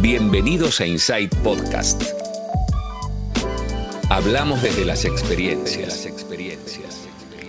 Bienvenidos a Insight Podcast. Hablamos desde las experiencias.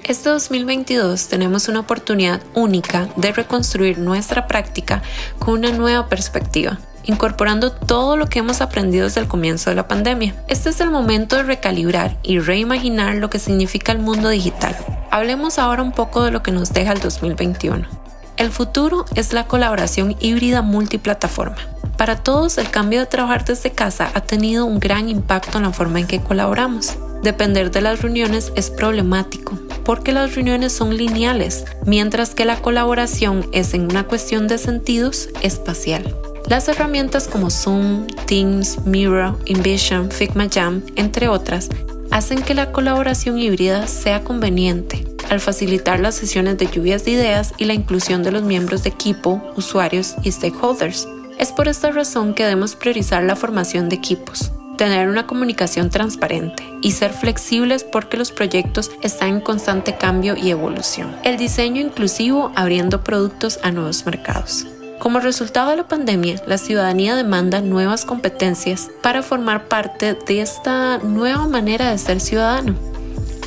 Este 2022 tenemos una oportunidad única de reconstruir nuestra práctica con una nueva perspectiva incorporando todo lo que hemos aprendido desde el comienzo de la pandemia. Este es el momento de recalibrar y reimaginar lo que significa el mundo digital. Hablemos ahora un poco de lo que nos deja el 2021. El futuro es la colaboración híbrida multiplataforma. Para todos, el cambio de trabajar desde casa ha tenido un gran impacto en la forma en que colaboramos. Depender de las reuniones es problemático porque las reuniones son lineales, mientras que la colaboración es en una cuestión de sentidos espacial. Las herramientas como Zoom, Teams, Miro, InVision, Figma Jam, entre otras, hacen que la colaboración híbrida sea conveniente al facilitar las sesiones de lluvias de ideas y la inclusión de los miembros de equipo, usuarios y stakeholders. Es por esta razón que debemos priorizar la formación de equipos, tener una comunicación transparente y ser flexibles porque los proyectos están en constante cambio y evolución. El diseño inclusivo abriendo productos a nuevos mercados. Como resultado de la pandemia, la ciudadanía demanda nuevas competencias para formar parte de esta nueva manera de ser ciudadano.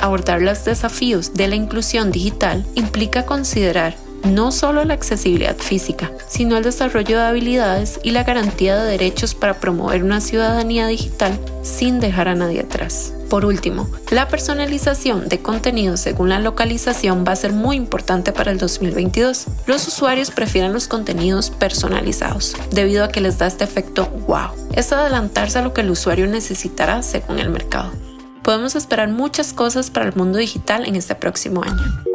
Abordar los desafíos de la inclusión digital implica considerar no solo la accesibilidad física, sino el desarrollo de habilidades y la garantía de derechos para promover una ciudadanía digital sin dejar a nadie atrás. Por último, la personalización de contenido según la localización va a ser muy importante para el 2022. Los usuarios prefieren los contenidos personalizados debido a que les da este efecto wow. Es adelantarse a lo que el usuario necesitará según el mercado. Podemos esperar muchas cosas para el mundo digital en este próximo año.